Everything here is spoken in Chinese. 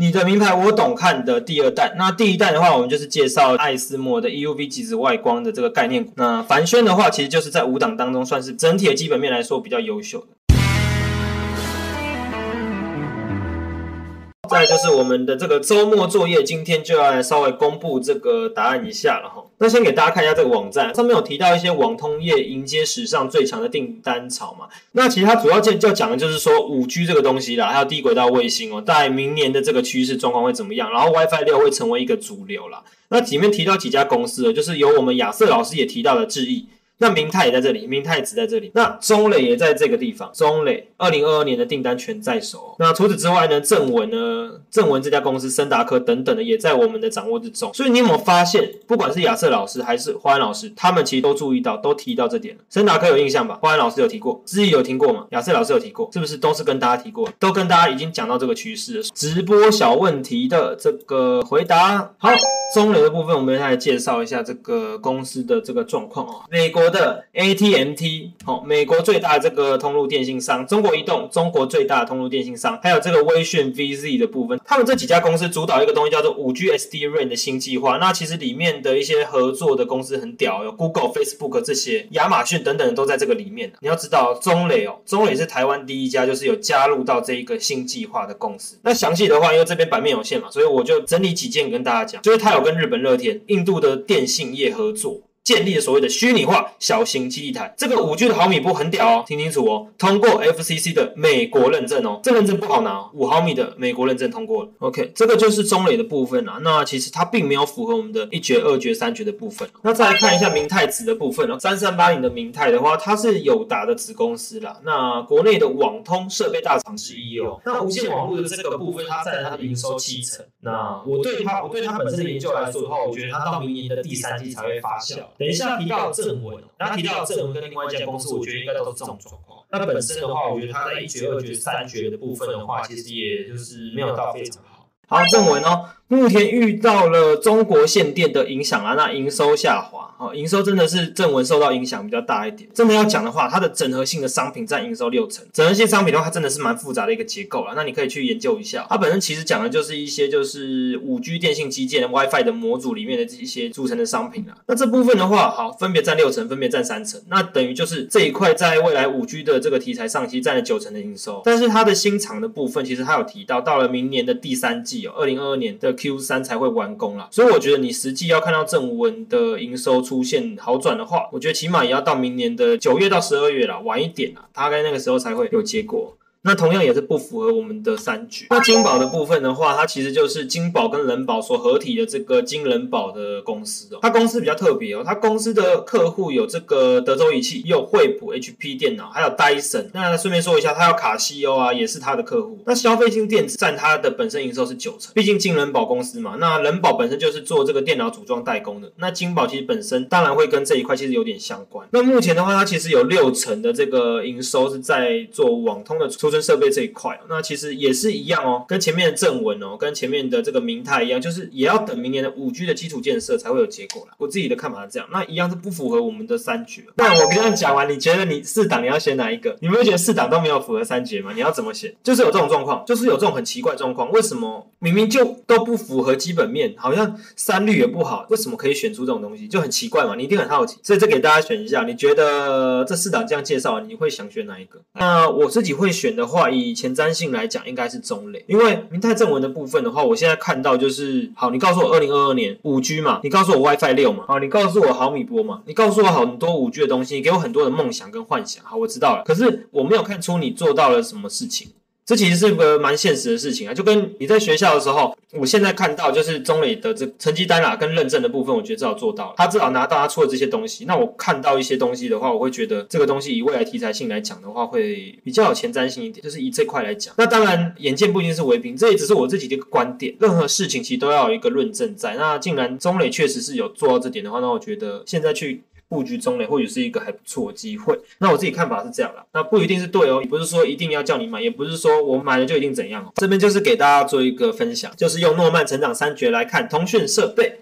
你的名牌我懂看的第二弹。那第一弹的话，我们就是介绍爱斯莫的 EUV 极紫外光的这个概念股。那凡轩的话，其实就是在五档当中算是整体的基本面来说比较优秀的。再就是我们的这个周末作业，今天就要来稍微公布这个答案一下了哈。那先给大家看一下这个网站，上面有提到一些网通业迎接史上最强的订单潮嘛。那其实它主要就讲的就是说五 G 这个东西啦，还有低轨道卫星哦，在明年的这个趋势状况会怎么样？然后 WiFi 六会成为一个主流啦。那里面提到几家公司，就是有我们亚瑟老师也提到的智毅。那明泰也在这里，明泰只在这里。那中磊也在这个地方，中磊二零二二年的订单全在手。那除此之外呢，正文呢，正文这家公司、森达科等等的也在我们的掌握之中。所以你有没有发现，不管是亚瑟老师还是花安老师，他们其实都注意到，都提到这点了。森达科有印象吧？花安老师有提过，知毅有听过吗？亚瑟老师有提过，是不是都是跟大家提过？都跟大家已经讲到这个趋势了。直播小问题的这个回答，好，中磊的部分我们来介绍一下这个公司的这个状况哦。美国。的 AT&T 哦，美国最大的这个通路电信商，中国移动，中国最大的通路电信商，还有这个微讯 VZ 的部分，他们这几家公司主导一个东西叫做五 G SD-RAN 的新计划。那其实里面的一些合作的公司很屌，有 Google、Facebook 这些，亚马逊等等都在这个里面。你要知道，中磊哦，中磊是台湾第一家就是有加入到这一个新计划的公司。那详细的话，因为这边版面有限嘛，所以我就整理几件跟大家讲，就是他有跟日本乐天、印度的电信业合作。建立了所谓的虚拟化小型基地台，这个五 G 的毫米波很屌哦，听清楚哦，通过 FCC 的美国认证哦，这认证不好拿，五毫米的美国认证通过了。OK，这个就是中磊的部分啊，那其实它并没有符合我们的一绝、二绝、三绝的部分。那再来看一下明泰子的部分哦，三三八零的明泰的话，它是友达的子公司啦，那国内的网通设备大厂之一哦。那无线网络的这个部分，它占它的营收七成。那我对它，我对它本身的研究来说的话，我觉得它到明年的第三季才会发酵。等一下提到正文，那提到正文跟另外一家公司，我觉得应该都是这种状况。那本身的话，我觉得它在一绝、二绝、三绝的部分的话，其实也就是没有到非常好。好，正文哦。目前遇到了中国限电的影响啊，那营收下滑，好，营收真的是正文受到影响比较大一点。真的要讲的话，它的整合性的商品占营收六成，整合性商品的话，它真的是蛮复杂的一个结构了。那你可以去研究一下，它本身其实讲的就是一些就是五 G 电信基建 WiFi 的模组里面的这一些组成的商品啊。那这部分的话，好，分别占六成，分别占三成，那等于就是这一块在未来五 G 的这个题材上，其实占了九成的营收。但是它的新厂的部分，其实它有提到，到了明年的第三季哦，二零二二年的 Q 三才会完工啦，所以我觉得你实际要看到正文的营收出现好转的话，我觉得起码也要到明年的九月到十二月了，晚一点啦，大概那个时候才会有结果。那同样也是不符合我们的三绝。那金宝的部分的话，它其实就是金宝跟人保所合体的这个金人保的公司哦。它公司比较特别哦，它公司的客户有这个德州仪器，有惠普 HP 电脑，还有戴森。那顺便说一下，它有卡西欧啊，也是它的客户。那消费性电子占它的本身营收是九成，毕竟金人保公司嘛。那人保本身就是做这个电脑组装代工的。那金宝其实本身当然会跟这一块其实有点相关。那目前的话，它其实有六成的这个营收是在做网通的出。储存设备这一块，那其实也是一样哦，跟前面的正文哦，跟前面的这个明泰一样，就是也要等明年的五 G 的基础建设才会有结果啦。我自己的看法是这样，那一样是不符合我们的三绝。那我刚刚讲完，你觉得你四档你要选哪一个？你没有觉得四档都没有符合三绝吗？你要怎么选？就是有这种状况，就是有这种很奇怪状况，为什么明明就都不符合基本面，好像三率也不好，为什么可以选出这种东西？就很奇怪嘛，你一定很好奇。所以这给大家选一下，你觉得这四档这样介绍，你会想选哪一个？那我自己会选的话，以前瞻性来讲，应该是中磊，因为明泰正文的部分的话，我现在看到就是，好，你告诉我二零二二年五 G 嘛，你告诉我 WiFi 六嘛，好，你告诉我毫米波嘛，你告诉我很多五 G 的东西，你给我很多的梦想跟幻想，好，我知道了，可是我没有看出你做到了什么事情。这其实是个蛮现实的事情啊，就跟你在学校的时候，我现在看到就是中磊的这成绩单啦，跟认证的部分，我觉得至少做到了，他至少拿到他出的这些东西。那我看到一些东西的话，我会觉得这个东西以未来题材性来讲的话，会比较有前瞻性一点，就是以这块来讲。那当然，眼见不一定是为凭，这也只是我自己的一个观点。任何事情其实都要有一个论证在。那既然中磊确实是有做到这点的话，那我觉得现在去。布局中类或许是一个还不错的机会。那我自己看法是这样啦，那不一定是对哦，也不是说一定要叫你买，也不是说我买了就一定怎样哦。这边就是给大家做一个分享，就是用诺曼成长三绝来看通讯设备。